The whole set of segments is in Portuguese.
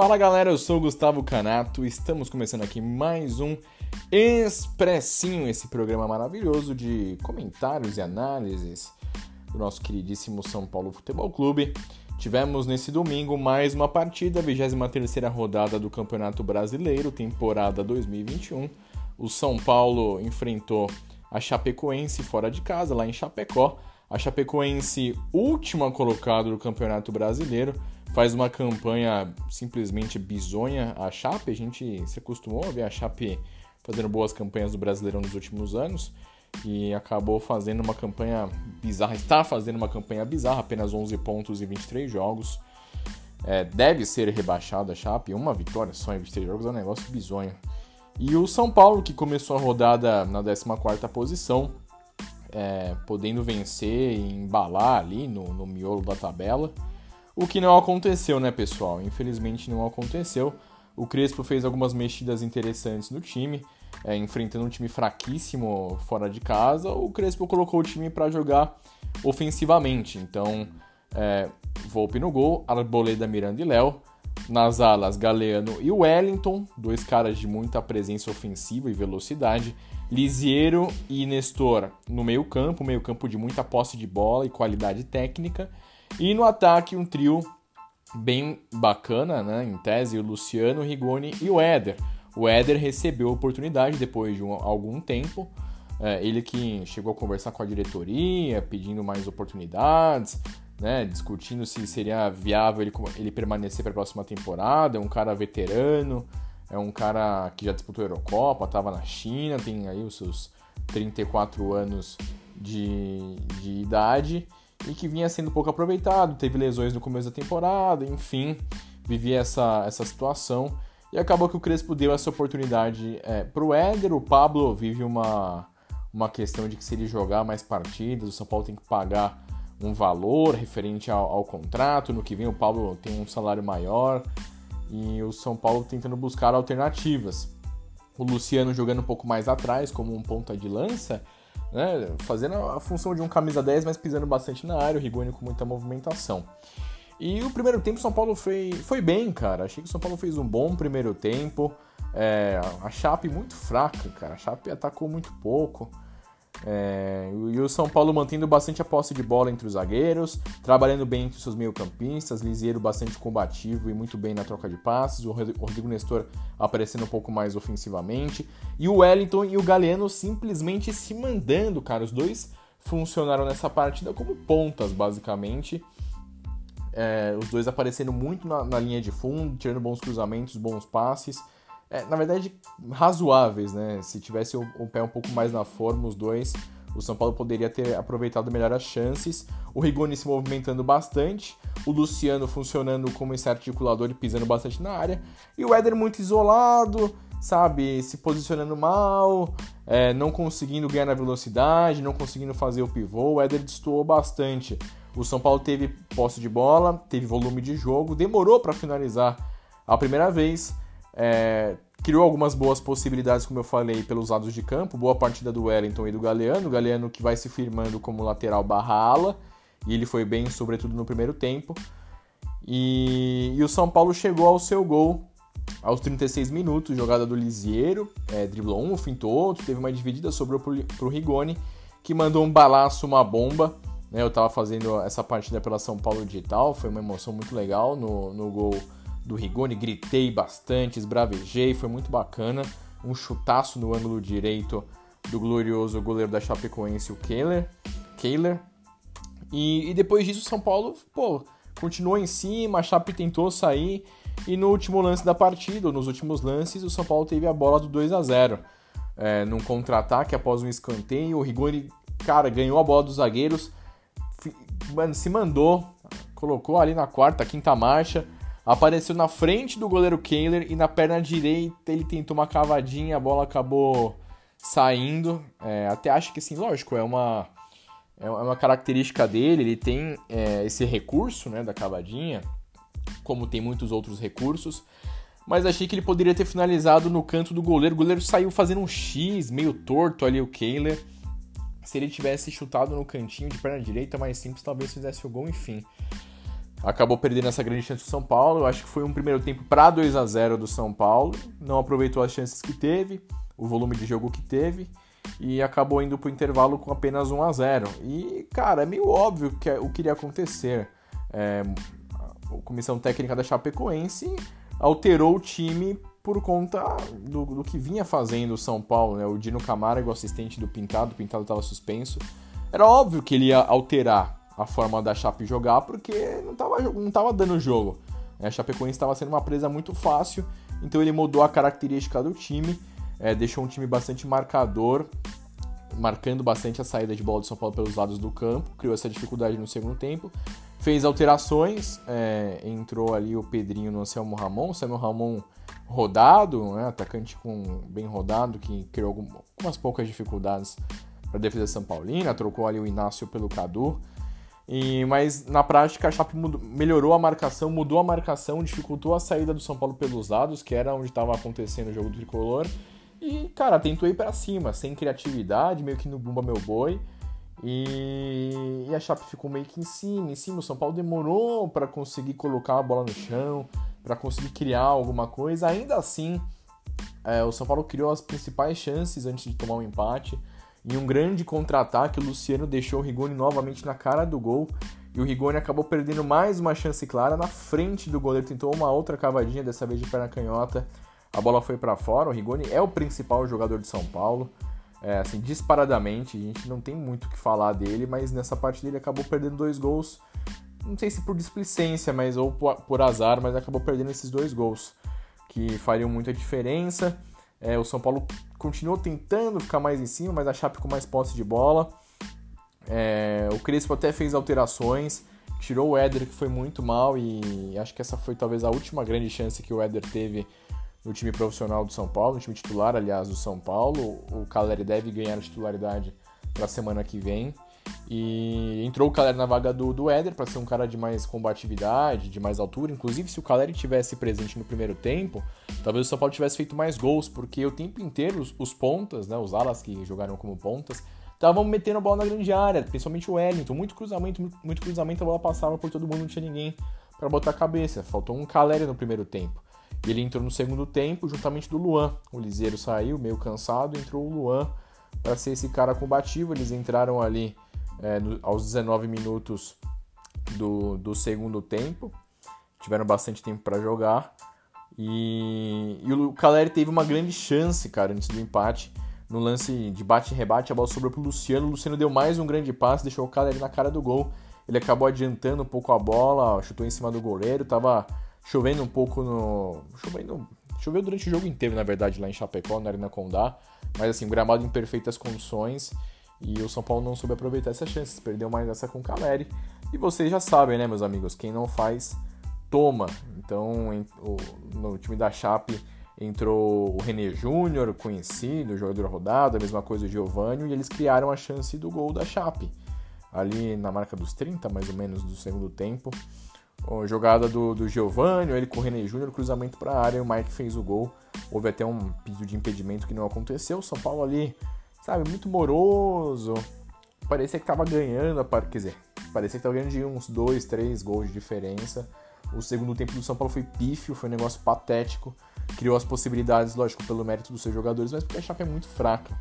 Fala galera, eu sou o Gustavo Canato, estamos começando aqui mais um Expressinho, esse programa maravilhoso de comentários e análises do nosso queridíssimo São Paulo Futebol Clube. Tivemos nesse domingo mais uma partida, a 23ª rodada do Campeonato Brasileiro, temporada 2021. O São Paulo enfrentou a Chapecoense fora de casa, lá em Chapecó. A Chapecoense, última colocada do Campeonato Brasileiro, faz uma campanha simplesmente bizonha. A Chape, a gente se acostumou a ver a Chape fazendo boas campanhas do Brasileirão nos últimos anos e acabou fazendo uma campanha bizarra, está fazendo uma campanha bizarra, apenas 11 pontos e 23 jogos. É, deve ser rebaixada a Chape, uma vitória só em 23 jogos é um negócio bizonho. E o São Paulo, que começou a rodada na 14ª posição, é, podendo vencer e embalar ali no, no miolo da tabela, o que não aconteceu, né, pessoal? Infelizmente não aconteceu. O Crespo fez algumas mexidas interessantes no time, é, enfrentando um time fraquíssimo fora de casa. O Crespo colocou o time para jogar ofensivamente. Então, é, Volpe no gol, Arboleda, Miranda e Léo. Nas alas, Galeano e Wellington, dois caras de muita presença ofensiva e velocidade. Lisiero e Nestor no meio-campo, meio-campo de muita posse de bola e qualidade técnica. E no ataque, um trio bem bacana, né? Em tese, o Luciano, o Rigoni e o Éder. O Éder recebeu a oportunidade depois de um, algum tempo. É, ele que chegou a conversar com a diretoria, pedindo mais oportunidades, né? Discutindo se seria viável ele, ele permanecer para a próxima temporada. É um cara veterano, é um cara que já disputou a Eurocopa, estava na China, tem aí os seus 34 anos de, de idade e que vinha sendo pouco aproveitado, teve lesões no começo da temporada, enfim, vivia essa, essa situação. E acabou que o Crespo deu essa oportunidade é, para o Éder. O Pablo vive uma, uma questão de que se ele jogar mais partidas, o São Paulo tem que pagar um valor referente ao, ao contrato. No que vem, o Pablo tem um salário maior e o São Paulo tentando buscar alternativas. O Luciano jogando um pouco mais atrás, como um ponta de lança, né? Fazendo a função de um camisa 10, mas pisando bastante na área, o Rigoni com muita movimentação. E o primeiro tempo São Paulo foi, foi bem, cara. Achei que o São Paulo fez um bom primeiro tempo. É, a Chape muito fraca, cara. A Chape atacou muito pouco. É, e o São Paulo mantendo bastante a posse de bola entre os zagueiros, trabalhando bem entre os seus meio-campistas, Lisieiro bastante combativo e muito bem na troca de passes, o Rodrigo Nestor aparecendo um pouco mais ofensivamente, e o Wellington e o Galeano simplesmente se mandando, cara. Os dois funcionaram nessa partida como pontas, basicamente. É, os dois aparecendo muito na, na linha de fundo, tirando bons cruzamentos, bons passes é, na verdade, razoáveis, né? Se tivesse o, o, pé um pouco mais na forma, os dois, o São Paulo poderia ter aproveitado melhor as chances. O Rigoni se movimentando bastante, o Luciano funcionando como esse articulador e pisando bastante na área, e o Éder muito isolado, sabe? Se posicionando mal, é, não conseguindo ganhar na velocidade, não conseguindo fazer o pivô. O Éder destoou bastante. O São Paulo teve posse de bola, teve volume de jogo, demorou para finalizar a primeira vez é, criou algumas boas possibilidades, como eu falei, pelos lados de campo. Boa partida do Wellington e do Galeano. O Galeano que vai se firmando como lateral barra ala. E ele foi bem, sobretudo no primeiro tempo. E, e o São Paulo chegou ao seu gol aos 36 minutos. Jogada do Lisiero. É, driblou um, fintou outro. Teve uma dividida, sobrou pro, pro Rigoni. Que mandou um balaço, uma bomba. Né, eu estava fazendo essa partida pela São Paulo Digital. Foi uma emoção muito legal no, no gol do Rigoni, gritei bastante, esbravejei, foi muito bacana. Um chutaço no ângulo direito do glorioso goleiro da Chapecoense, o Kehler. Kehler. E, e depois disso, o São Paulo, pô, continuou em cima, a Chape tentou sair E no último lance da partida, ou nos últimos lances, o São Paulo teve a bola do 2 a 0 é, num contra-ataque após um escanteio. O Rigoni, cara, ganhou a bola dos zagueiros, mano, se mandou, colocou ali na quarta, quinta marcha, apareceu na frente do goleiro Kehler e na perna direita ele tentou uma cavadinha, a bola acabou saindo. É, até acho que, assim, lógico, é uma, é uma característica dele, ele tem é, esse recurso né, da cavadinha, como tem muitos outros recursos. Mas achei que ele poderia ter finalizado no canto do goleiro. O goleiro saiu fazendo um X, meio torto ali, o Kehler. Se ele tivesse chutado no cantinho de perna direita, mais simples, talvez fizesse o gol, enfim. Acabou perdendo essa grande chance do São Paulo. Eu acho que foi um primeiro tempo para 2 a 0 do São Paulo. Não aproveitou as chances que teve, o volume de jogo que teve e acabou indo para o intervalo com apenas 1 a 0. E, cara, é meio óbvio que é o que iria acontecer. É, a comissão técnica da Chapecoense alterou o time por conta do, do que vinha fazendo o São Paulo, né? O Dino Camargo, assistente do Pintado, o Pintado estava suspenso. Era óbvio que ele ia alterar a forma da Chape jogar, porque não estava não tava dando jogo. A Chapecoense estava sendo uma presa muito fácil, então ele mudou a característica do time, é, deixou um time bastante marcador, marcando bastante a saída de bola do São Paulo pelos lados do campo, criou essa dificuldade no segundo tempo, fez alterações, é, entrou ali o Pedrinho no Anselmo Ramon, o Samuel Ramon rodado, né, atacante com bem rodado, que criou algumas poucas dificuldades para a defesa São Paulina, trocou ali o Inácio pelo Cadu, e, mas na prática a Chape mudou, melhorou a marcação, mudou a marcação, dificultou a saída do São Paulo pelos lados, que era onde estava acontecendo o jogo do tricolor. E, cara, tentou ir para cima, sem criatividade, meio que no bumba meu boi. E, e a Chape ficou meio que em cima, em cima. O São Paulo demorou para conseguir colocar a bola no chão, para conseguir criar alguma coisa. Ainda assim, é, o São Paulo criou as principais chances antes de tomar um empate. Em um grande contra-ataque, o Luciano deixou o Rigoni novamente na cara do gol. E o Rigoni acabou perdendo mais uma chance clara na frente do goleiro. Tentou uma outra cavadinha, dessa vez de perna canhota. A bola foi para fora. O Rigoni é o principal jogador de São Paulo. É, assim, disparadamente, a gente não tem muito o que falar dele, mas nessa parte dele acabou perdendo dois gols. Não sei se por displicência, mas ou por, azar, mas acabou perdendo esses dois gols que fariam muita diferença. É, o São Paulo continuou tentando ficar mais em cima, mas a Chape com mais posse de bola. É, o Crespo até fez alterações, tirou o Éder, que foi muito mal, e acho que essa foi talvez a última grande chance que o Éder teve no time profissional do São Paulo, no time titular, aliás, do São Paulo. O Caleri deve ganhar a titularidade para a semana que vem. E entrou o Caleri na vaga do, do Éder para ser um cara de mais combatividade, de mais altura. Inclusive, se o Caleri tivesse presente no primeiro tempo, talvez o São Paulo tivesse feito mais gols, porque o tempo inteiro os, os pontas, né, os alas que jogaram como pontas, estavam metendo a bola na grande área, principalmente o Wellington. Muito cruzamento, muito, muito cruzamento, a bola passava por todo mundo, não tinha ninguém para botar a cabeça. Faltou um Caleri no primeiro tempo. Ele entrou no segundo tempo juntamente do Luan. O Liseiro saiu meio cansado, entrou o Luan para ser esse cara combativo. Eles entraram ali é, no, aos 19 minutos do, do segundo tempo. Tiveram bastante tempo para jogar. E, e o Caleri teve uma grande chance, cara, antes do empate. No lance de bate-rebate, a bola sobrou pro Luciano. O Luciano deu mais um grande passe, deixou o Caleri na cara do gol. Ele acabou adiantando um pouco a bola, chutou em cima do goleiro, tava chovendo um pouco no. Chovendo. Choveu durante o jogo inteiro, na verdade, lá em Chapecó, na Arena Condá. Mas assim, gramado em perfeitas condições. E o São Paulo não soube aproveitar essas chances, perdeu mais essa com o Caleri. E vocês já sabem, né, meus amigos? Quem não faz, toma. Então, no time da Chape entrou o René Júnior, conhecido, jogador rodado, a mesma coisa o Giovanni, e eles criaram a chance do gol da Chape. Ali na marca dos 30, mais ou menos, do segundo tempo. Jogada do, do Giovanni, ele com o René Júnior, cruzamento para a área, e o Mike fez o gol. Houve até um pedido de impedimento que não aconteceu. O São Paulo ali, sabe, muito moroso. Parecia que tava ganhando, quer dizer, parecia que tava ganhando de uns dois, três gols de diferença. O segundo tempo do São Paulo foi pífio, foi um negócio patético. Criou as possibilidades, lógico, pelo mérito dos seus jogadores, mas porque a Chape é muito fraca.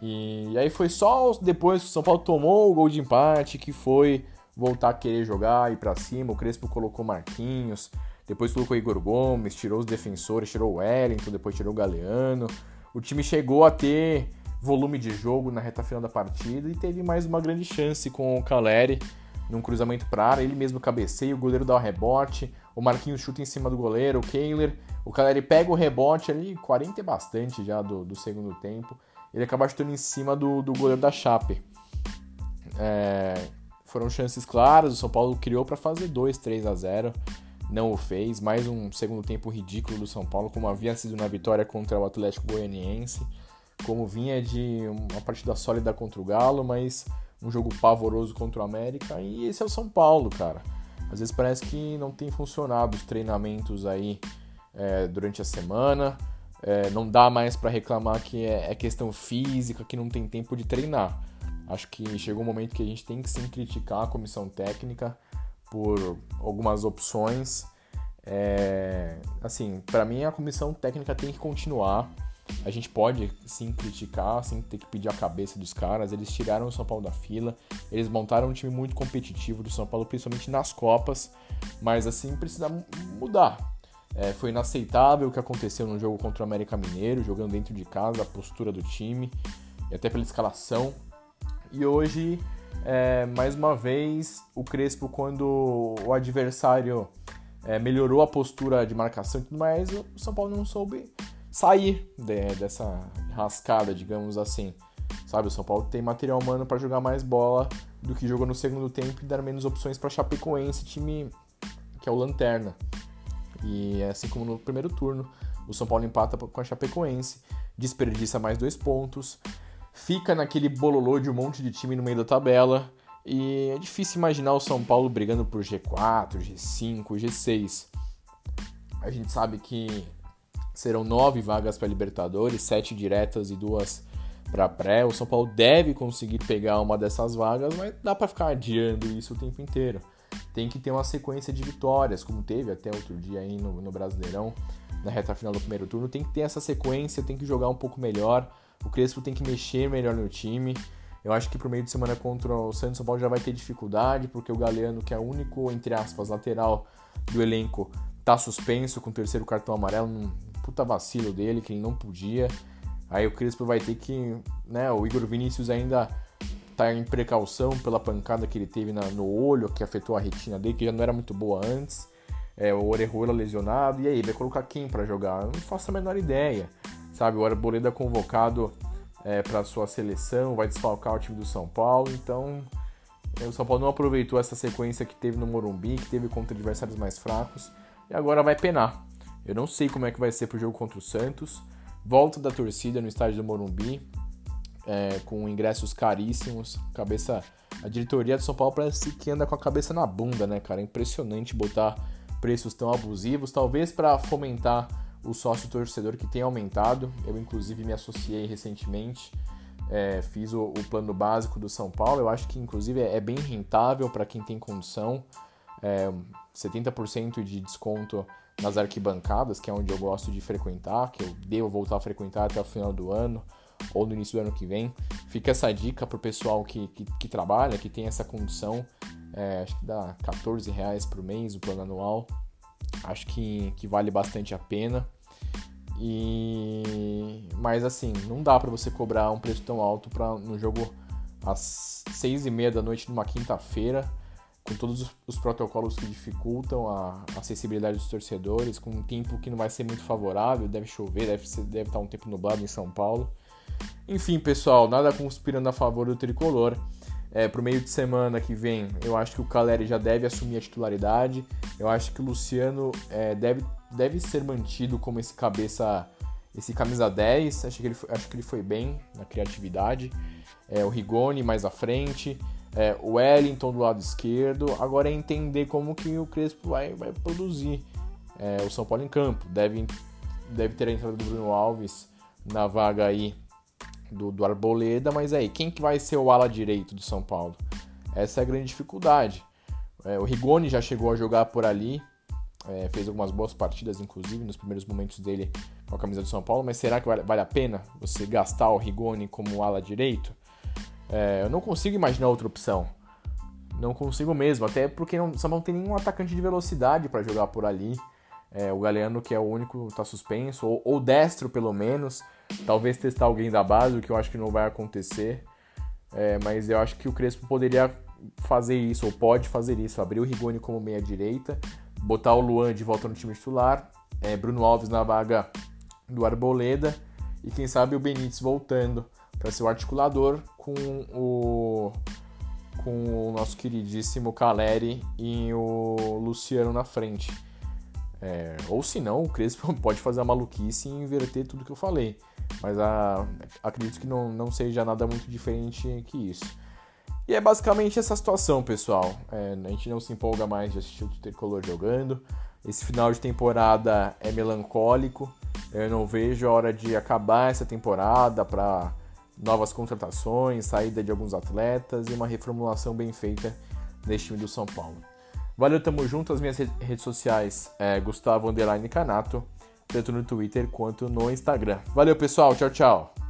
E, e aí foi só depois que o São Paulo tomou o gol de empate que foi voltar a querer jogar, ir para cima. O Crespo colocou Marquinhos, depois colocou Igor Gomes, tirou os defensores, tirou o Wellington, depois tirou o Galeano. O time chegou a ter volume de jogo na reta final da partida e teve mais uma grande chance com o Caleri num cruzamento para área, ele mesmo cabeceia, o goleiro dá o rebote, o Marquinhos chuta em cima do goleiro, o Kehler, o Caleri pega o rebote ali, 40 e bastante já do, do segundo tempo, ele acaba chutando em cima do, do goleiro da Chape. É, foram chances claras, o São Paulo criou para fazer 2, 3 a 0 não o fez. Mais um segundo tempo ridículo do São Paulo, como havia sido na vitória contra o Atlético Goianiense, como vinha de uma partida sólida contra o Galo, mas um jogo pavoroso contra o América. E esse é o São Paulo, cara. Às vezes parece que não tem funcionado os treinamentos aí é, durante a semana. É, não dá mais para reclamar que é, é questão física, que não tem tempo de treinar. Acho que chegou um momento que a gente tem que sim criticar a comissão técnica por algumas opções. É, assim, para mim a comissão técnica tem que continuar. A gente pode sim criticar, sim ter que pedir a cabeça dos caras. Eles tiraram o São Paulo da fila, eles montaram um time muito competitivo do São Paulo, principalmente nas Copas, mas assim precisa mudar. É, foi inaceitável o que aconteceu no jogo contra o América Mineiro, jogando dentro de casa, a postura do time, e até pela escalação. E hoje, é, mais uma vez, o Crespo, quando o adversário é, melhorou a postura de marcação e tudo mais, o São Paulo não soube sair de, dessa rascada, digamos assim. Sabe, o São Paulo tem material humano para jogar mais bola do que jogou no segundo tempo e dar menos opções para Chapecoense, time que é o Lanterna. E assim como no primeiro turno, o São Paulo empata com a Chapecoense, desperdiça mais dois pontos, fica naquele bololô de um monte de time no meio da tabela. E é difícil imaginar o São Paulo brigando por G4, G5, G6. A gente sabe que serão nove vagas para Libertadores, sete diretas e duas para pré. O São Paulo deve conseguir pegar uma dessas vagas, mas dá para ficar adiando isso o tempo inteiro. Tem que ter uma sequência de vitórias, como teve até outro dia aí no, no Brasileirão, na reta final do primeiro turno. Tem que ter essa sequência, tem que jogar um pouco melhor. O Crespo tem que mexer melhor no time. Eu acho que pro meio de semana contra o Santos São Paulo já vai ter dificuldade, porque o Galeano, que é o único, entre aspas, lateral do elenco, tá suspenso com o terceiro cartão amarelo, um puta vacilo dele, que ele não podia. Aí o Crespo vai ter que, né, o Igor Vinícius ainda tá em precaução pela pancada que ele teve na, no olho, que afetou a retina dele, que já não era muito boa antes. É, o Orejuela lesionado, e aí, vai colocar quem para jogar? Eu não faço a menor ideia sabe? O Arboleda convocado é, para sua seleção, vai desfalcar o time do São Paulo, então o São Paulo não aproveitou essa sequência que teve no Morumbi, que teve contra adversários mais fracos, e agora vai penar. Eu não sei como é que vai ser pro jogo contra o Santos. Volta da torcida no estádio do Morumbi, é, com ingressos caríssimos. Cabeça, a diretoria do São Paulo parece que anda com a cabeça na bunda, né, cara? É impressionante botar preços tão abusivos, talvez para fomentar o sócio torcedor que tem aumentado. Eu, inclusive, me associei recentemente, é, fiz o, o, plano básico do São Paulo. Eu acho que, inclusive, é, é bem rentável para quem tem condição. É, 70% de desconto nas arquibancadas, que é onde eu gosto de frequentar, que eu devo voltar a frequentar até o final do ano ou no início do ano que vem. Fica essa dica para o pessoal que, que, que, trabalha, que tem essa condição. É, acho que dá 14 reais por mês o plano anual. Acho que, que vale bastante a pena. E mas assim, não dá para você cobrar um preço tão alto para no jogo às seis e meia da noite numa quinta-feira, com todos os protocolos que dificultam a acessibilidade dos torcedores, com um tempo que não vai ser muito favorável, deve chover, deve, ser, deve estar um tempo nublado em São Paulo. Enfim, pessoal, nada conspirando a favor do tricolor. É, pro meio de semana que vem, eu acho que o Caleri já deve assumir a titularidade. Eu acho que o Luciano é, deve deve ser mantido como esse cabeça, esse camisa 10. Acho que ele, acho que ele foi bem na criatividade. É, o Rigoni mais à frente, é, o Wellington do lado esquerdo. Agora é entender como que o Crespo vai, vai produzir é, o São Paulo em campo. Deve, deve ter a entrada do Bruno Alves na vaga aí do, do Arboleda, mas aí, quem que vai ser o ala direito do São Paulo? Essa é a grande dificuldade. É, o Rigoni já chegou a jogar por ali, é, fez algumas boas partidas, inclusive, nos primeiros momentos dele com a camisa do São Paulo, mas será que vale, vale a pena você gastar o Rigoni como ala direito? É, eu não consigo imaginar outra opção. Não consigo mesmo, até porque não, Paulo não tem nenhum atacante de velocidade para jogar por ali. É, o Galeano, que é o único, está suspenso, ou, ou, destro pelo menos. Talvez testar alguém da base, o que eu acho que não vai acontecer. É, mas eu acho que o Crespo poderia fazer isso, ou pode fazer isso, abrir o Rigoni como meia direita, botar o Luan de volta no time titular, é, Bruno Alves na vaga do Arboleda e quem sabe o Benítez voltando para ser o articulador com o com o nosso queridíssimo Caleri e o Luciano na frente. É, ou se não, o Crespo pode fazer a maluquice e inverter tudo que eu falei. Mas a, acredito que não, não seja nada muito diferente que isso. E é basicamente essa situação, pessoal. É, a gente não se empolga mais de assistir o Tricolor jogando. Esse final de temporada é melancólico. Eu não vejo a hora de acabar essa temporada para novas contratações, saída de alguns atletas e uma reformulação bem feita neste time do São Paulo. Valeu, tamo junto. As minhas redes sociais é Gustavo Canato, tanto no Twitter quanto no Instagram. Valeu, pessoal. Tchau, tchau.